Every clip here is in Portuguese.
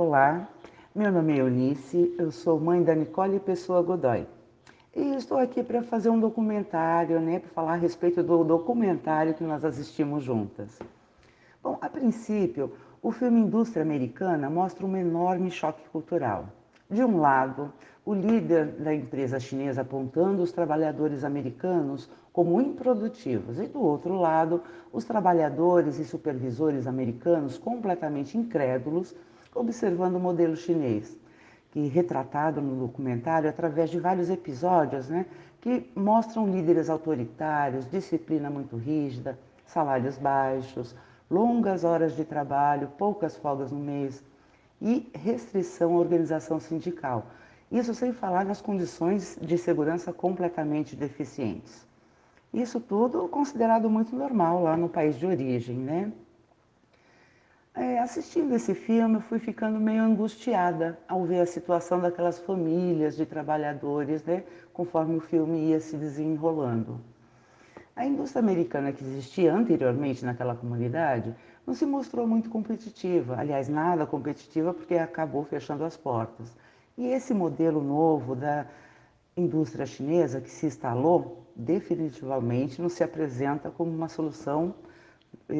Olá, meu nome é Eunice, eu sou mãe da Nicole Pessoa Godoy. E estou aqui para fazer um documentário, né, para falar a respeito do documentário que nós assistimos juntas. Bom, a princípio, o filme Indústria Americana mostra um enorme choque cultural. De um lado, o líder da empresa chinesa apontando os trabalhadores americanos como improdutivos, e do outro lado, os trabalhadores e supervisores americanos completamente incrédulos, observando o modelo chinês, que retratado no documentário através de vários episódios, né, que mostram líderes autoritários, disciplina muito rígida, salários baixos, longas horas de trabalho, poucas folgas no mês e restrição à organização sindical isso sem falar nas condições de segurança completamente deficientes. Isso tudo considerado muito normal lá no país de origem, né? É, assistindo esse filme, eu fui ficando meio angustiada ao ver a situação daquelas famílias de trabalhadores, né? Conforme o filme ia se desenrolando. A indústria americana que existia anteriormente naquela comunidade não se mostrou muito competitiva, aliás, nada competitiva porque acabou fechando as portas. E esse modelo novo da indústria chinesa que se instalou, definitivamente não se apresenta como uma solução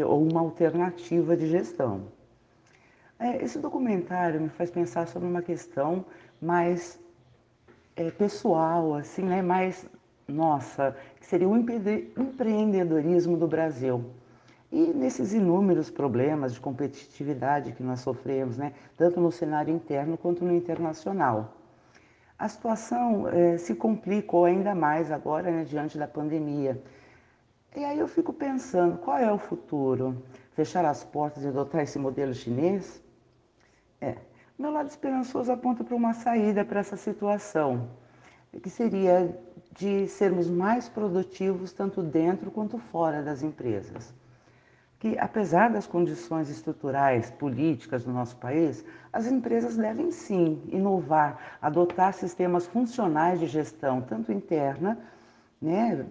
ou uma alternativa de gestão. É, esse documentário me faz pensar sobre uma questão mais é, pessoal, assim, né? mais nossa, que seria o empreendedorismo do Brasil. E nesses inúmeros problemas de competitividade que nós sofremos, né, tanto no cenário interno quanto no internacional. A situação eh, se complicou ainda mais agora, né, diante da pandemia. E aí eu fico pensando, qual é o futuro? Fechar as portas e adotar esse modelo chinês? É, meu lado esperançoso aponta para uma saída para essa situação, que seria de sermos mais produtivos tanto dentro quanto fora das empresas que, apesar das condições estruturais, políticas do nosso país, as empresas devem sim inovar, adotar sistemas funcionais de gestão, tanto interna, né,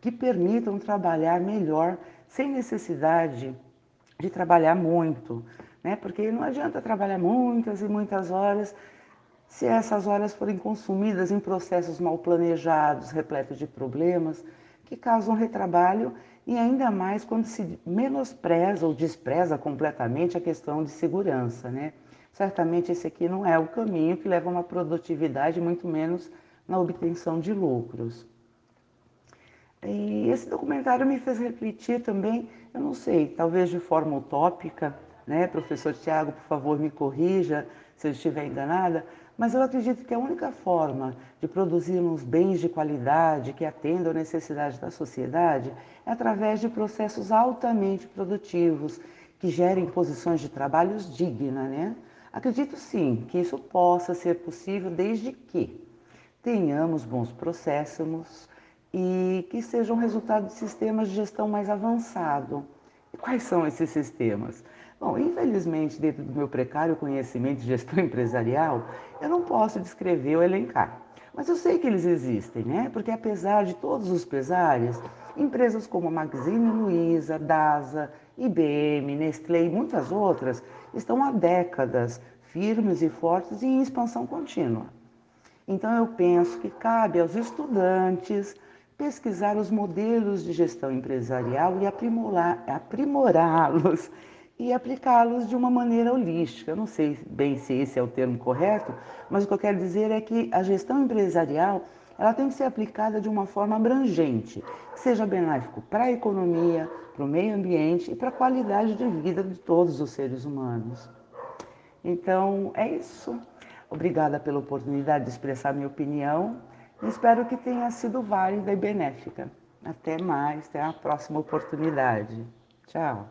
que permitam trabalhar melhor, sem necessidade de trabalhar muito, né, porque não adianta trabalhar muitas e muitas horas se essas horas forem consumidas em processos mal planejados, repletos de problemas, que causam retrabalho e ainda mais quando se menospreza ou despreza completamente a questão de segurança, né? Certamente esse aqui não é o caminho que leva a uma produtividade, muito menos na obtenção de lucros. E esse documentário me fez refletir também, eu não sei, talvez de forma utópica, né? Professor Tiago, por favor, me corrija se eu estiver enganada, mas eu acredito que a única forma de produzirmos bens de qualidade que atendam à necessidade da sociedade é através de processos altamente produtivos, que gerem posições de trabalhos dignas, né? Acredito sim que isso possa ser possível desde que tenhamos bons processos e que sejam resultado de sistemas de gestão mais avançado. E quais são esses sistemas? Bom, infelizmente, dentro do meu precário conhecimento de gestão empresarial, eu não posso descrever ou elencar. Mas eu sei que eles existem, né? Porque apesar de todos os pesares, empresas como Magazine Luiza, DASA, IBM, Nestlé e muitas outras estão há décadas firmes e fortes e em expansão contínua. Então eu penso que cabe aos estudantes pesquisar os modelos de gestão empresarial e aprimorá-los e aplicá-los de uma maneira holística. Eu não sei bem se esse é o termo correto, mas o que eu quero dizer é que a gestão empresarial ela tem que ser aplicada de uma forma abrangente, que seja benéfico para a economia, para o meio ambiente e para a qualidade de vida de todos os seres humanos. Então, é isso. Obrigada pela oportunidade de expressar minha opinião espero que tenha sido válida e benéfica. Até mais, até a próxima oportunidade. Tchau.